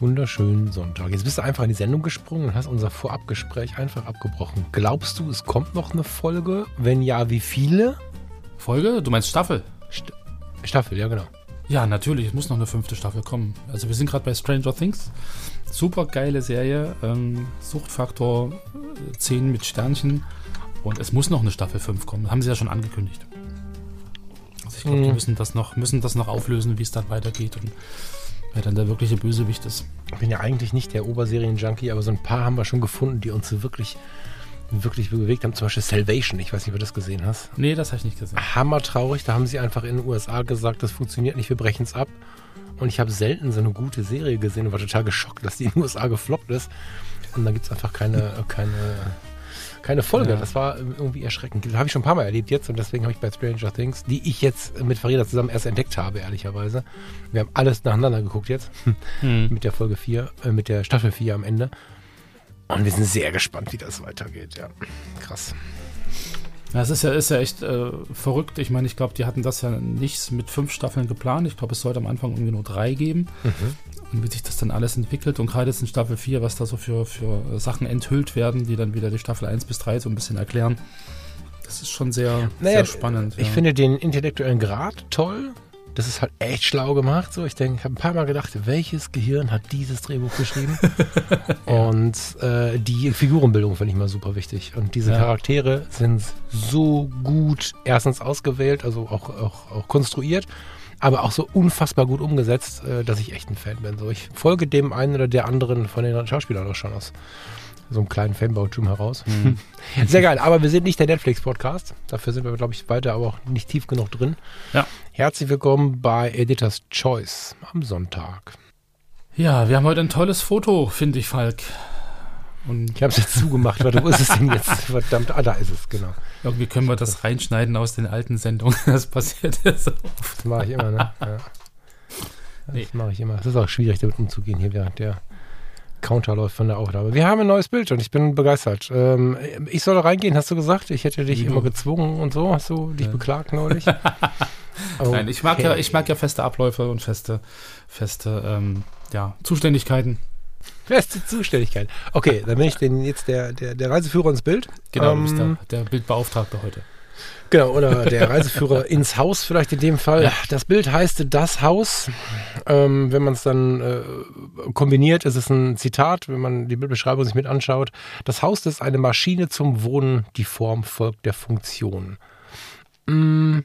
Wunderschönen Sonntag. Jetzt bist du einfach in die Sendung gesprungen und hast unser Vorabgespräch einfach abgebrochen. Glaubst du, es kommt noch eine Folge? Wenn ja, wie viele? Folge? Du meinst Staffel? St Staffel, ja genau. Ja, natürlich, es muss noch eine fünfte Staffel kommen. Also wir sind gerade bei Stranger Things. Super geile Serie. Ähm, Suchtfaktor 10 mit Sternchen. Und es muss noch eine Staffel 5 kommen. Das haben sie ja schon angekündigt. Also ich glaube, die müssen das, noch, müssen das noch auflösen, wie es dann weitergeht und wer dann der wirkliche Bösewicht ist. Ich bin ja eigentlich nicht der Oberserien-Junkie, aber so ein paar haben wir schon gefunden, die uns so wirklich, wirklich bewegt haben. Zum Beispiel Salvation. Ich weiß nicht, ob du das gesehen hast. Nee, das habe ich nicht gesehen. Hammertraurig. Da haben sie einfach in den USA gesagt, das funktioniert nicht, wir brechen es ab. Und ich habe selten so eine gute Serie gesehen und war total geschockt, dass die in den USA gefloppt ist. Und dann gibt es einfach keine, keine, keine Folge. Ja. Das war irgendwie erschreckend. Das habe ich schon ein paar Mal erlebt jetzt und deswegen habe ich bei Stranger Things, die ich jetzt mit Farida zusammen erst entdeckt habe, ehrlicherweise. Wir haben alles nacheinander geguckt jetzt. Hm. mit der Folge 4, äh, mit der Staffel 4 am Ende. Und wir sind sehr gespannt, wie das weitergeht. Ja, krass. Ja, es ist ja, ist ja echt äh, verrückt. Ich meine, ich glaube, die hatten das ja nicht mit fünf Staffeln geplant. Ich glaube, es sollte am Anfang irgendwie nur drei geben. Und wie sich das dann alles entwickelt und gerade jetzt in Staffel 4, was da so für, für Sachen enthüllt werden, die dann wieder die Staffel 1 bis 3 so ein bisschen erklären. Das ist schon sehr, Naja, sehr spannend. Ich ja. finde den intellektuellen Grad toll. Das ist halt echt schlau gemacht. So, ich denke, ich habe ein paar Mal gedacht, welches Gehirn hat dieses Drehbuch geschrieben? Und äh, die Figurenbildung finde ich mal super wichtig. Und diese Ja. Charaktere sind so gut erstens ausgewählt, also auch, auch, auch konstruiert, aber auch so unfassbar gut umgesetzt, äh, dass ich echt ein Fan bin. So, ich folge dem einen oder der anderen von den Schauspielern auch schon aus so einem kleinen Fanbautum heraus. Mhm. Sehr geil, aber wir sind nicht der Netflix-Podcast. Dafür sind wir, glaube ich, weiter, aber auch nicht tief genug drin. Ja. Herzlich willkommen bei Editors Choice am Sonntag. ja, wir haben heute ein tolles Foto, finde ich, Falk. Und Ich habe es jetzt zugemacht. Warte, wo ist es denn jetzt? Verdammt, ah, da ist es, genau. irgendwie können wir das reinschneiden aus den alten Sendungen. Das passiert ja so oft. Das mache ich immer, ne? Ja. Das Nee. mache ich immer. Es ist auch schwierig, damit umzugehen hier, während der Counter läuft von der Aufnahme. Wir haben ein neues Bild und ich bin begeistert. Ähm, ich soll reingehen, hast du gesagt? Ich hätte dich Ja. immer gezwungen und so. Hast du dich Ja. beklagt neulich? Nein, ich mag, ja, ich mag ja feste Abläufe und feste, feste ähm, ja, Zuständigkeiten. Feste Zuständigkeit. Okay, dann bin ich den, jetzt der, der, der Reiseführer ins Bild. Genau, du bist Ähm, der, der Bildbeauftragte heute. Genau, oder der Reiseführer ins Haus vielleicht in dem Fall. Ja. Das Bild heißt Das Haus. Ähm, wenn man es dann äh, kombiniert, ist es ein Zitat, wenn man die Bildbeschreibung sich mit anschaut. Das Haus ist eine Maschine zum Wohnen, die Form folgt der Funktion. Mm,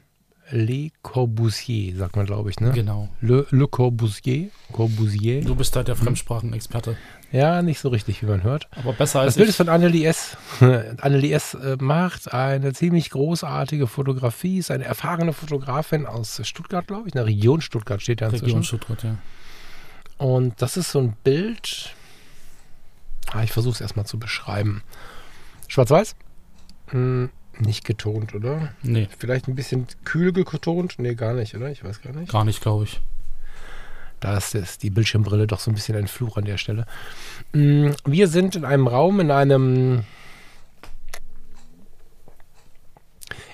Le Corbusier, sagt man, glaube ich, ne? Genau. Le, Le Corbusier. Corbusier. Du bist da der Fremdsprachenexperte. Ja, nicht so richtig, wie man hört. Aber besser Das als Bild ich. ist von Annelie S. Annelie S. äh, macht eine ziemlich großartige Fotografie, ist eine erfahrene Fotografin aus Stuttgart, glaube ich. In der Region Stuttgart steht da inzwischen. Region Stuttgart, ja. Und das ist so ein Bild. Ah, ich versuche es erstmal zu beschreiben. Schwarz-Weiß? Hm, nicht getont, oder? Nee, Vielleicht ein bisschen kühl getont? Nee, gar nicht, oder? Ich weiß gar nicht. gar nicht, glaube ich. Da ist das, die Bildschirmbrille doch so ein bisschen ein Fluch an der Stelle. Mm, Wir sind in einem Raum, in einem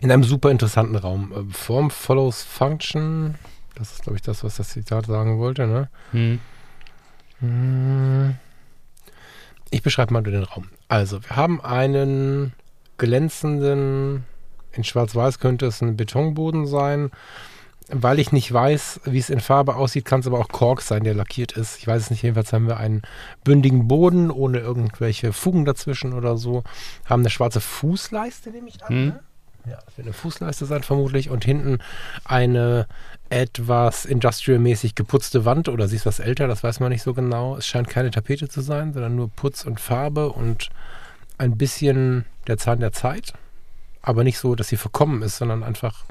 in einem super interessanten Raum. Äh, Form follows Function. Das ist, glaube ich, das, was das Zitat sagen wollte. Ne? Hm. Mm. Ich beschreibe mal nur den Raum. Also, wir haben einen glänzenden, in Schwarz-Weiß könnte es ein Betonboden sein. Weil ich nicht weiß, wie es in Farbe aussieht, kann es aber auch Kork sein, der lackiert ist. Ich weiß es nicht. Jedenfalls haben wir einen bündigen Boden ohne irgendwelche Fugen dazwischen oder so. Haben eine schwarze Fußleiste, nehme ich an. Hm. Ne? Ja, das wird eine Fußleiste sein vermutlich. Und hinten eine etwas industrial-mäßig geputzte Wand oder sie ist was älter, das weiß man nicht so genau. Es scheint keine Tapete zu sein, sondern nur Putz und Farbe und ein bisschen der Zahn der Zeit. Aber nicht so, dass sie verkommen ist, sondern einfach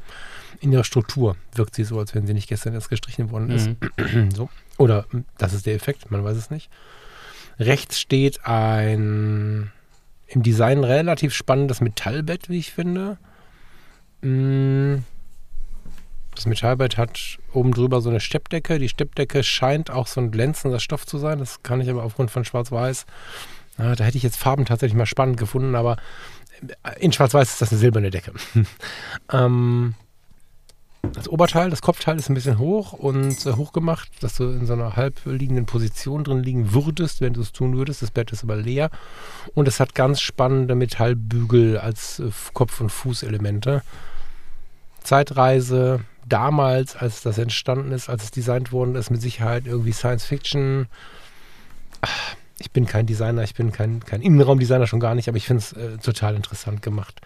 in ihrer Struktur wirkt sie so, als wenn sie nicht gestern erst gestrichen worden ist. Mhm. so. Oder mm, das ist der Effekt, man weiß es nicht. Rechts steht ein im Design relativ spannendes Metallbett, wie ich finde. Mm. Das Metallbett hat oben drüber so eine Steppdecke. Die Steppdecke scheint auch so ein glänzender Stoff zu sein. Das kann ich aber aufgrund von Schwarz-Weiß. Da hätte ich jetzt Farben tatsächlich mal spannend gefunden, aber in Schwarz-Weiß ist das eine silberne Decke. ähm, das Oberteil, das Kopfteil ist ein bisschen hoch und äh, hochgemacht, dass du in so einer halbliegenden Position drin liegen würdest, wenn du es tun würdest. Das Bett ist aber leer und es hat ganz spannende Metallbügel als äh, Kopf- und Fußelemente. Zeitreise damals, als das entstanden ist, als es designt worden ist, mit Sicherheit irgendwie Science Fiction. Ich bin kein Designer, ich bin kein, kein Innenraumdesigner schon gar nicht, aber ich finde es äh, total interessant gemacht.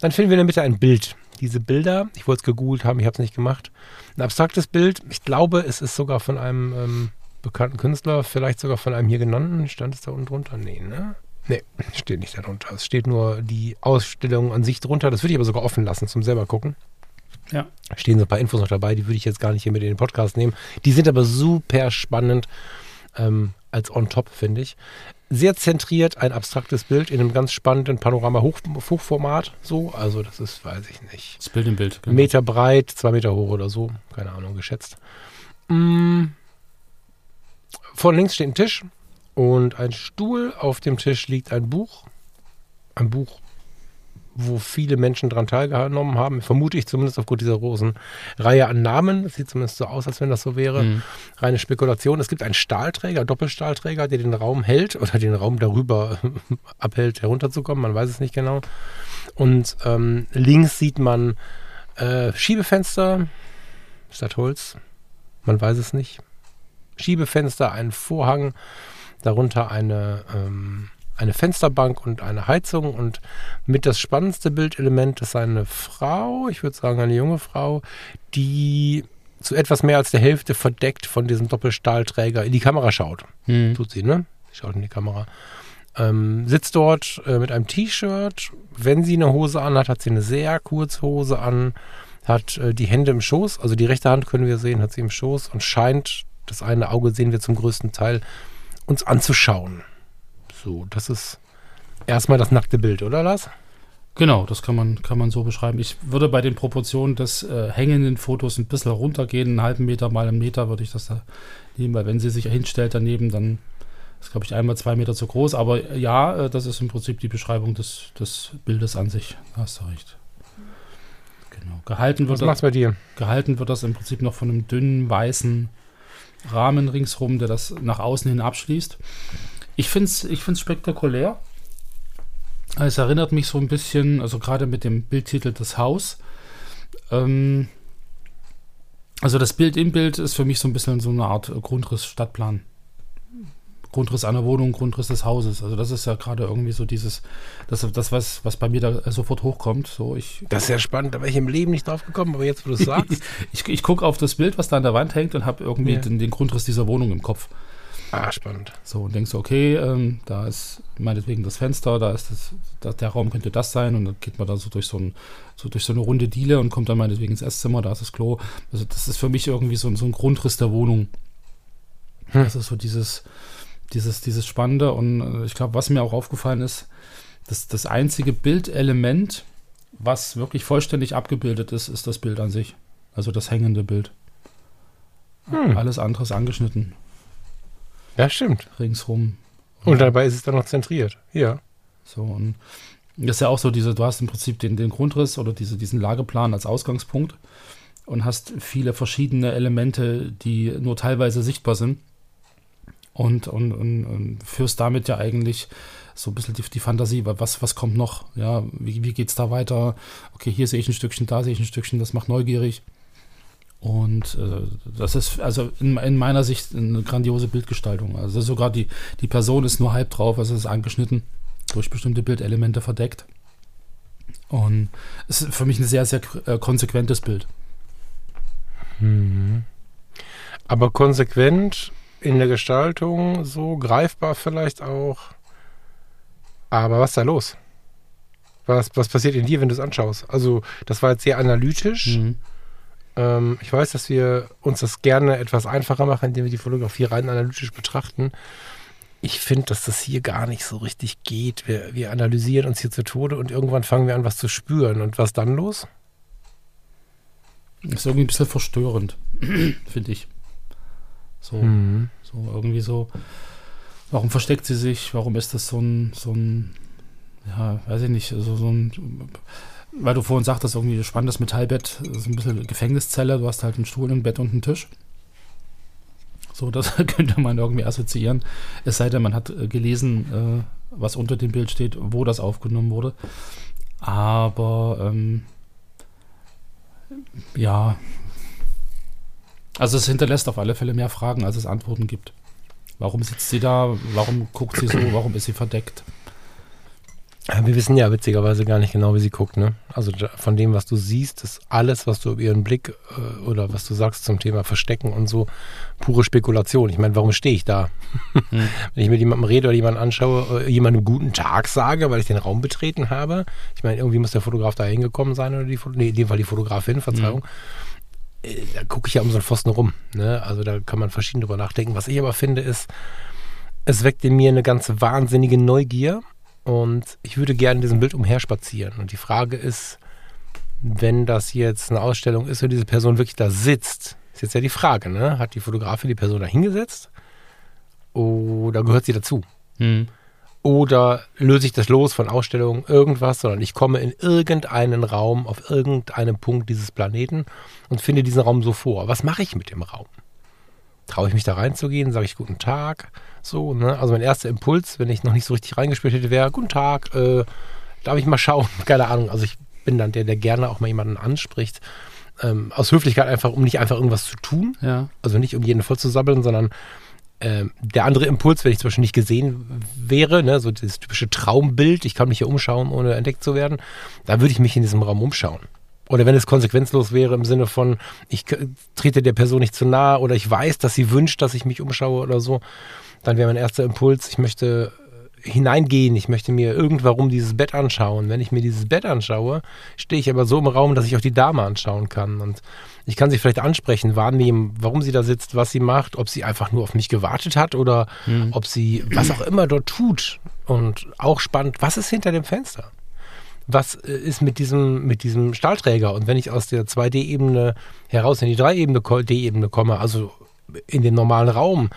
Dann finden wir in der Mitte ein Bild diese Bilder, ich wollte es gegoogelt haben, ich habe es nicht gemacht. Ein abstraktes Bild, ich glaube, es ist sogar von einem ähm, bekannten Künstler, vielleicht sogar von einem hier genannten. Stand es da unten drunter? Nee, ne? Nee, steht nicht darunter. Es steht nur die Ausstellung an sich drunter. Das würde ich aber sogar offen lassen zum selber gucken. Ja. Stehen so ein paar Infos noch dabei, die würde ich jetzt gar nicht hier mit in den Podcast nehmen. Die sind aber super spannend ähm, als on top, finde ich sehr zentriert, ein abstraktes Bild in einem ganz spannenden Panorama-Hochformat. So, also das ist, weiß ich nicht. Das Bild im Bild. Genau. Meter breit, zwei Meter hoch oder so. Keine Ahnung, geschätzt. Mm. Von links steht ein Tisch und ein Stuhl. Auf dem Tisch liegt ein Buch. Ein Buch wo viele Menschen daran teilgenommen haben, vermute ich zumindest aufgrund dieser großen Reihe an Namen. Das sieht zumindest so aus, als wenn das so wäre. Mhm. Reine Spekulation. Es gibt einen Stahlträger, Doppelstahlträger, der den Raum hält oder den Raum darüber abhält, herunterzukommen. Man weiß es nicht genau. Und ähm, links sieht man äh, Schiebefenster. Ist das Holz? Man weiß es nicht. Schiebefenster, ein Vorhang, darunter eine ähm, eine Fensterbank und eine Heizung und mit das spannendste Bildelement ist eine Frau, ich würde sagen eine junge Frau, die zu etwas mehr als der Hälfte verdeckt von diesem Doppelstahlträger in die Kamera schaut. Hm. Tut sie, ne? Sie schaut in die Kamera. Ähm, sitzt dort äh, mit einem T-Shirt. Wenn sie eine Hose anhat, hat sie eine sehr kurze Hose an, hat äh, die Hände im Schoß, also die rechte Hand können wir sehen, hat sie im Schoß und scheint, das eine Auge sehen wir zum größten Teil, uns anzuschauen. So, das ist erstmal das nackte Bild, oder Lars? Genau, das kann man, kann man so beschreiben. Ich würde bei den Proportionen des äh, hängenden Fotos ein bisschen runtergehen, einen halben Meter mal einen Meter würde ich das da nehmen, weil wenn sie sich hinstellt daneben, dann ist, glaube ich, einmal zwei Meter zu groß. Aber ja, äh, das ist im Prinzip die Beschreibung des, des Bildes an sich. Da hast du recht. Genau. Gehalten wird, Was machst bei dir? gehalten wird das im Prinzip noch von einem dünnen, weißen Rahmen ringsrum, der das nach außen hin abschließt. Ich finde es ich find's spektakulär. Es erinnert mich so ein bisschen, also gerade mit dem Bildtitel Das Haus. Ähm, also das Bild im Bild ist für mich so ein bisschen so eine Art Grundriss Stadtplan. Grundriss einer Wohnung, Grundriss des Hauses. Also das ist ja gerade irgendwie so dieses, das, das was, was bei mir da sofort hochkommt. So ich, das ist ja spannend, da wäre ich im Leben nicht drauf gekommen, aber jetzt, wo du es sagst. ich, ich gucke auf das Bild, was da an der Wand hängt und habe irgendwie ja. den, den Grundriss dieser Wohnung im Kopf. Ah, spannend. So, und denkst du, okay, ähm, da ist meinetwegen das Fenster, da ist das, da, der Raum könnte das sein und dann geht man da so durch so, ein, so durch so eine runde Diele und kommt dann meinetwegen ins Esszimmer, da ist das Klo. Also das ist für mich irgendwie so, so ein Grundriss der Wohnung. Hm. Das ist so dieses, dieses, dieses Spannende und äh, ich glaube, was mir auch aufgefallen ist, dass das einzige Bildelement, was wirklich vollständig abgebildet ist, ist das Bild an sich. Also das hängende Bild. Hm. Alles andere ist angeschnitten. Ja, stimmt. Ringsrum. Und, dabei ist es dann noch zentriert. Ja. So, und das ist ja auch so, diese, du hast im Prinzip den, den Grundriss oder diese, diesen Lageplan als Ausgangspunkt und hast viele verschiedene Elemente, die nur teilweise sichtbar sind. Und, und, und, und führst damit ja eigentlich so ein bisschen die, die Fantasie, was, was kommt noch? Ja, wie, wie geht es da weiter? Okay, hier sehe ich ein Stückchen, da sehe ich ein Stückchen, das macht neugierig. Und äh, das ist also in, in, meiner Sicht eine grandiose Bildgestaltung. Also sogar die, die Person ist nur halb drauf, also es ist angeschnitten, durch bestimmte Bildelemente verdeckt. Und es ist für mich ein sehr, sehr äh, konsequentes Bild. Mhm. Aber konsequent in der Gestaltung, so greifbar vielleicht auch. Aber was ist da los? Was, was passiert in dir, wenn du es anschaust? Also, das war jetzt sehr analytisch. Mhm ähm, ich weiß, dass wir uns das gerne etwas einfacher machen, indem wir die Fotografie rein analytisch betrachten. ich finde, dass das hier gar nicht so richtig geht. Wir, wir analysieren uns hier zu Tode und irgendwann fangen wir an, was zu spüren. Und was dann los? Ist irgendwie ein bisschen verstörend, finde ich. So, Mhm. so irgendwie so. Warum versteckt sie sich? Warum ist das so ein, so ein, ja, weiß ich nicht, so, so ein, weil du vorhin sagtest, irgendwie spannendes Metallbett, so ein bisschen Gefängniszelle, du hast halt einen Stuhl, ein Bett und einen Tisch. So, das könnte man irgendwie assoziieren. Es sei denn, man hat äh, gelesen, äh, was unter dem Bild steht, wo das aufgenommen wurde. Aber ähm, ja, also es hinterlässt auf alle Fälle mehr Fragen, als es Antworten gibt. Warum sitzt sie da? Warum guckt sie so? Warum ist sie verdeckt? Wir wissen ja witzigerweise gar nicht genau, wie sie guckt. Ne? Also von dem, was du siehst, ist alles, was du über ihren Blick äh, oder was du sagst zum Thema Verstecken und so, pure Spekulation. Ich meine, warum stehe ich da? Hm. Wenn ich mit jemandem rede oder jemanden anschaue, äh, jemandem guten Tag sage, weil ich den Raum betreten habe. Ich meine, irgendwie muss der Fotograf da hingekommen sein oder die, nee, in dem Fall die Fotografin, Verzeihung. Äh, Da gucke ich ja um so einen Pfosten rum. Ne? Also da kann man verschieden drüber nachdenken. Was ich aber finde, ist, es weckt in mir eine ganz wahnsinnige Neugier und ich würde gerne in diesem Bild umherspazieren. Und die Frage ist, wenn das jetzt eine Ausstellung ist und diese Person wirklich da sitzt, ist jetzt ja die Frage, ne? Hat die Fotografin die Person da hingesetzt? Oder gehört sie dazu? Hm. Oder löse ich das los von Ausstellungen, irgendwas, sondern ich komme in irgendeinen Raum, auf irgendeinem Punkt dieses Planeten und finde diesen Raum so vor. Was mache ich mit dem Raum? Traue ich mich da reinzugehen? Sage ich guten Tag? So, ne? Also mein erster Impuls, wenn ich noch nicht so richtig reingespürt hätte, wäre, guten Tag, äh, darf ich mal schauen? Keine Ahnung. Also ich bin dann der, der gerne auch mal jemanden anspricht. Ähm, aus Höflichkeit einfach, um nicht einfach irgendwas zu tun. Ja. Also nicht um jeden voll zu sabbeln, sondern ähm, der andere Impuls, wenn ich zum Beispiel nicht gesehen wäre, ne, so dieses typische Traumbild, ich kann mich hier umschauen, ohne entdeckt zu werden, da würde ich mich in diesem Raum umschauen. Oder wenn es konsequenzlos wäre im Sinne von, ich trete der Person nicht zu nahe oder ich weiß, dass sie wünscht, dass ich mich umschaue oder so, dann wäre mein erster Impuls, ich möchte äh, hineingehen, ich möchte mir irgendwann dieses Bett anschauen. Wenn ich mir dieses Bett anschaue, stehe ich aber so im Raum, dass ich auch die Dame anschauen kann. Und ich kann sie vielleicht ansprechen, wahrnehmen, warum sie da sitzt, was sie macht, ob sie einfach nur auf mich gewartet hat oder ob sie was auch immer dort tut. Und auch spannend, was ist hinter dem Fenster? Was äh, ist mit diesem, mit diesem Stahlträger? Und wenn ich aus der 2D-Ebene heraus in die 3-D-Ebene komme, also in den normalen Raum,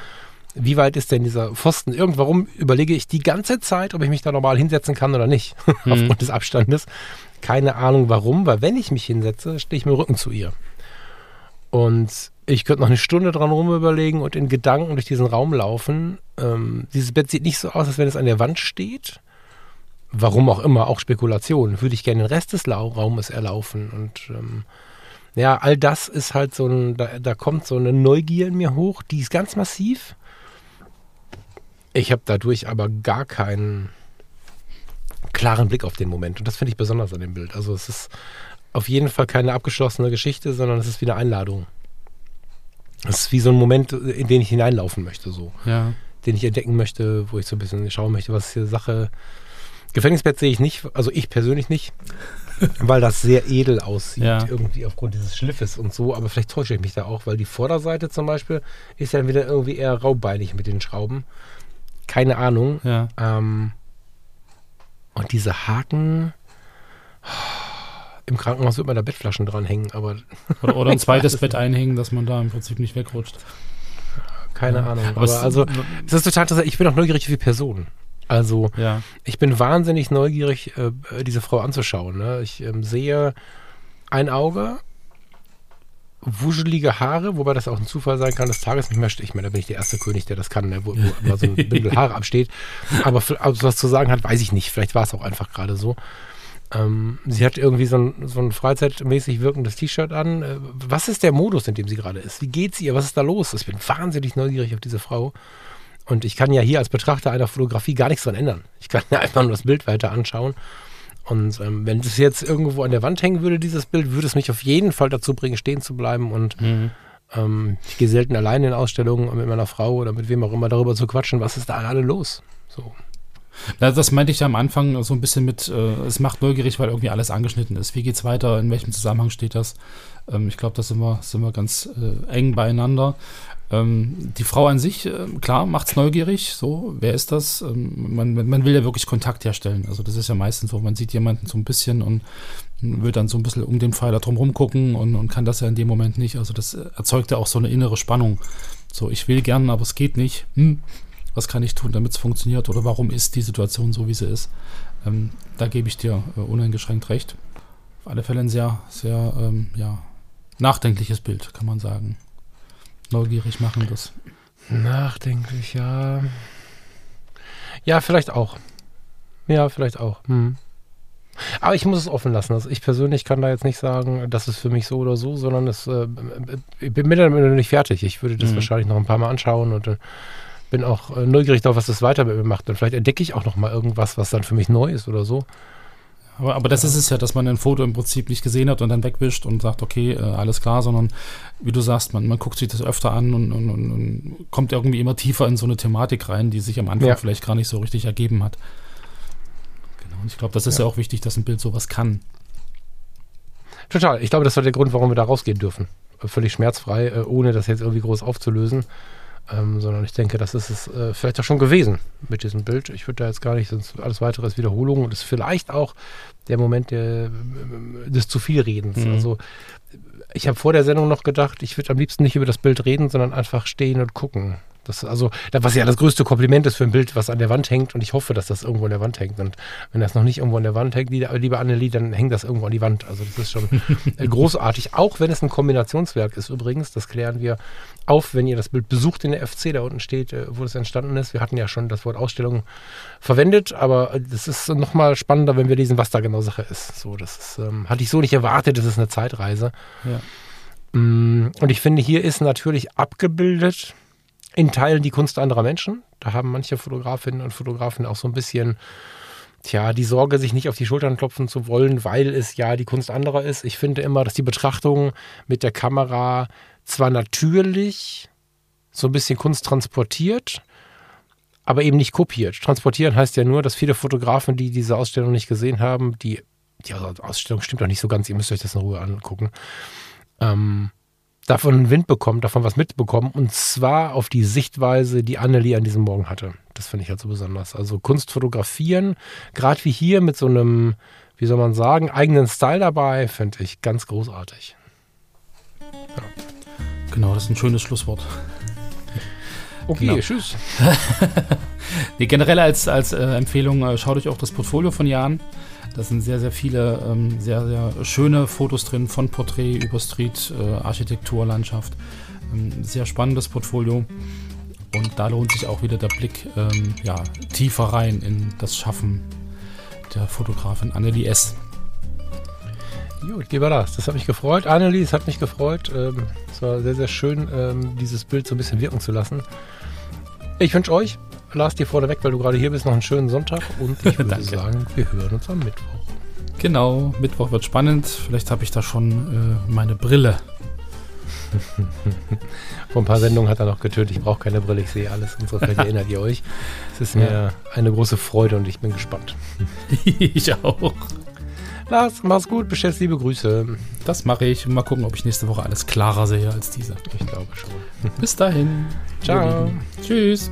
wie weit ist denn dieser Pfosten? Irgendwarum überlege ich die ganze Zeit, ob ich mich da normal hinsetzen kann oder nicht, aufgrund des Abstandes. Keine Ahnung warum, weil wenn ich mich hinsetze, stehe ich mit dem Rücken zu ihr. Und ich könnte noch eine Stunde dran rum überlegen und in Gedanken durch diesen Raum laufen. Ähm, dieses Bett sieht nicht so aus, als wenn es an der Wand steht. Warum auch immer, auch Spekulation. Würde ich gerne den Rest des Raumes erlaufen. Und ähm, ja, all das ist halt so ein, da, da kommt so eine Neugier in mir hoch, die ist ganz massiv. Ich habe dadurch aber gar keinen klaren Blick auf den Moment. Und das finde ich besonders an dem Bild. Also es ist auf jeden Fall keine abgeschlossene Geschichte, sondern es ist wie eine Einladung. Es ist wie so ein Moment, in den ich hineinlaufen möchte, so. Ja. Den ich entdecken möchte, wo ich so ein bisschen schauen möchte, was ist hier Sache. Gefängnisbett sehe ich nicht, also ich persönlich nicht, weil das sehr edel aussieht, Ja. irgendwie aufgrund dieses Schliffes und so. Aber vielleicht täusche ich mich da auch, weil die Vorderseite zum Beispiel ist ja wieder irgendwie eher raubbeinig mit den Schrauben. Keine Ahnung. Ja. Ähm, und diese Haken. Im Krankenhaus wird man da Bettflaschen dranhängen, aber Oder, oder ein zweites Bett einhängen, dass man da im Prinzip nicht wegrutscht. keine Ja. Ahnung. Aber Aber, es- also, es ist total interessant. Ich bin auch neugierig wie Person. Also, Ja. ich bin wahnsinnig neugierig, äh, diese Frau anzuschauen. Ne? Ich ähm, sehe ein Auge, wuschelige Haare, wobei das auch ein Zufall sein kann des Tages. Ich meine, ich meine, da bin ich der erste König, der das kann, ne? wo, wo mal so ein Bündel Haare absteht. Aber ob sie was zu sagen hat, weiß ich nicht. Vielleicht war es auch einfach gerade so. Ähm, sie hat irgendwie so ein, so ein freizeitmäßig wirkendes T-Shirt an. Äh, Was ist der Modus, in dem sie gerade ist? Wie geht's ihr? Was ist da los? Ich bin wahnsinnig neugierig auf diese Frau. Und ich kann ja hier als Betrachter einer Fotografie gar nichts dran ändern. Ich kann ja einfach nur das Bild weiter anschauen. Und ähm, wenn es jetzt irgendwo an der Wand hängen würde, dieses Bild, würde es mich auf jeden Fall dazu bringen, stehen zu bleiben. Und Mhm. ähm, ich gehe selten allein in Ausstellungen mit meiner Frau oder mit wem auch immer darüber zu quatschen, was ist da gerade los. So. Na, das meinte ich ja am Anfang so ein bisschen mit, äh, es macht neugierig, weil irgendwie alles angeschnitten ist. Wie geht's weiter? In welchem Zusammenhang steht das? Ähm, ich glaube, da sind wir, sind wir ganz äh, eng beieinander. Ähm, die Frau an sich, äh, klar, macht's neugierig. So, wer ist das? Ähm, man, man will ja wirklich Kontakt herstellen. Also das ist ja meistens so, man sieht jemanden so ein bisschen und will dann so ein bisschen um den Pfeiler drumherum gucken und, und kann das ja in dem Moment nicht. Also das erzeugt ja auch so eine innere Spannung. So, ich will gern, aber es geht nicht. Hm, was kann ich tun, damit es funktioniert? Oder warum ist die Situation so, wie sie ist? Ähm, da gebe ich dir äh, uneingeschränkt recht. Auf alle Fälle ein sehr, sehr ähm, ja, nachdenkliches Bild, kann man sagen neugierig machen das. Nachdenklich, ja. Ja, vielleicht auch. Ja, vielleicht auch. Hm. Aber ich muss es offen lassen. Also ich persönlich kann da jetzt nicht sagen, das ist für mich so oder so, sondern es, äh, ich bin mit damit nicht fertig. Ich würde das mhm. wahrscheinlich noch ein paar Mal anschauen und äh, bin auch äh, neugierig darauf, was das weiter mit mir macht. Und vielleicht entdecke ich auch noch mal irgendwas, was dann für mich neu ist oder so. Aber, aber das ist es ja, dass man ein Foto im Prinzip nicht gesehen hat und dann wegwischt und sagt, okay, äh, alles klar, sondern wie du sagst, man, man guckt sich das öfter an und, und, und, kommt irgendwie immer tiefer in so eine Thematik rein, die sich am Anfang ja. vielleicht gar nicht so richtig ergeben hat. Genau, und ich glaube, das ist ja. ja auch wichtig, dass ein Bild sowas kann. Total. Ich glaube, das war der Grund, warum wir da rausgehen dürfen. Völlig schmerzfrei, äh, ohne das jetzt irgendwie groß aufzulösen. Ähm, sondern ich denke, das ist es äh, vielleicht auch schon gewesen mit diesem Bild. Ich würde da jetzt gar nicht, sonst alles weitere ist Wiederholung und ist vielleicht auch der Moment der, äh, des zu viel Redens. Mhm. Also ich habe vor der Sendung noch gedacht, ich würde am liebsten nicht über das Bild reden, sondern einfach stehen und gucken. Das, also, was ja das größte Kompliment ist für ein Bild, was an der Wand hängt. Und ich hoffe, dass das irgendwo an der Wand hängt. Und wenn das noch nicht irgendwo an der Wand hängt, liebe Annelie, dann hängt das irgendwo an die Wand. Also das ist schon äh, großartig. Auch wenn es ein Kombinationswerk ist übrigens. Das klären wir auf, wenn ihr das Bild besucht in der FC. Da unten steht, äh, wo das entstanden ist. Wir hatten ja schon das Wort Ausstellung verwendet. Aber das ist nochmal spannender, wenn wir lesen, was da genau Sache ist. So, das ist, ähm, hatte ich so nicht erwartet. Das ist eine Zeitreise. Ja. Mm, und ich finde, hier ist natürlich abgebildet, in Teilen die Kunst anderer Menschen. Da haben manche Fotografinnen und Fotografen auch so ein bisschen, tja, die Sorge, sich nicht auf die Schultern klopfen zu wollen, weil es ja die Kunst anderer ist. Ich finde immer, dass die Betrachtung mit der Kamera zwar natürlich so ein bisschen Kunst transportiert, aber eben nicht kopiert. Transportieren heißt ja nur, dass viele Fotografen, die diese Ausstellung nicht gesehen haben, die, die Ausstellung stimmt doch nicht so ganz, ihr müsst euch das in Ruhe angucken, ähm, davon Wind bekommen, davon was mitbekommen und zwar auf die Sichtweise, die Annelie an diesem Morgen hatte. Das finde ich halt so besonders. Also Kunst fotografieren, gerade wie hier mit so einem, wie soll man sagen, eigenen Style dabei, finde ich ganz großartig. Ja. Genau, das ist ein schönes Schlusswort. Okay, genau. tschüss. nee, generell als, als äh, Empfehlung, äh, schaut euch auch das Portfolio von Jan da sind sehr, sehr viele ähm, sehr, sehr schöne Fotos drin von Porträt über Street, äh, Architektur, Landschaft. Ähm, sehr spannendes Portfolio. Und da lohnt sich auch wieder der Blick ähm, ja, tiefer rein in das Schaffen der Fotografin Annelie S. Gut, lieber das. Das hat mich gefreut. Annelie, es hat mich gefreut. Ähm, es war sehr, sehr schön, ähm, dieses Bild so ein bisschen wirken zu lassen. Ich wünsche euch Lars dir vorneweg, weil du gerade hier bist, noch einen schönen Sonntag und ich würde sagen, wir hören uns am Mittwoch. Genau, Mittwoch wird spannend. Vielleicht habe ich da schon äh, meine Brille. Vor ein paar Sendungen hat er noch getötet, ich brauche keine Brille, ich sehe alles. Insofern erinnert ihr euch. Es ist mir ja. eine große Freude und ich bin gespannt. ich auch. Lars, mach's gut, bestellst liebe Grüße. Das mache ich. Mal gucken, ob ich nächste Woche alles klarer sehe als diese. Ich glaube schon. Bis dahin. Ciao. Tschüss.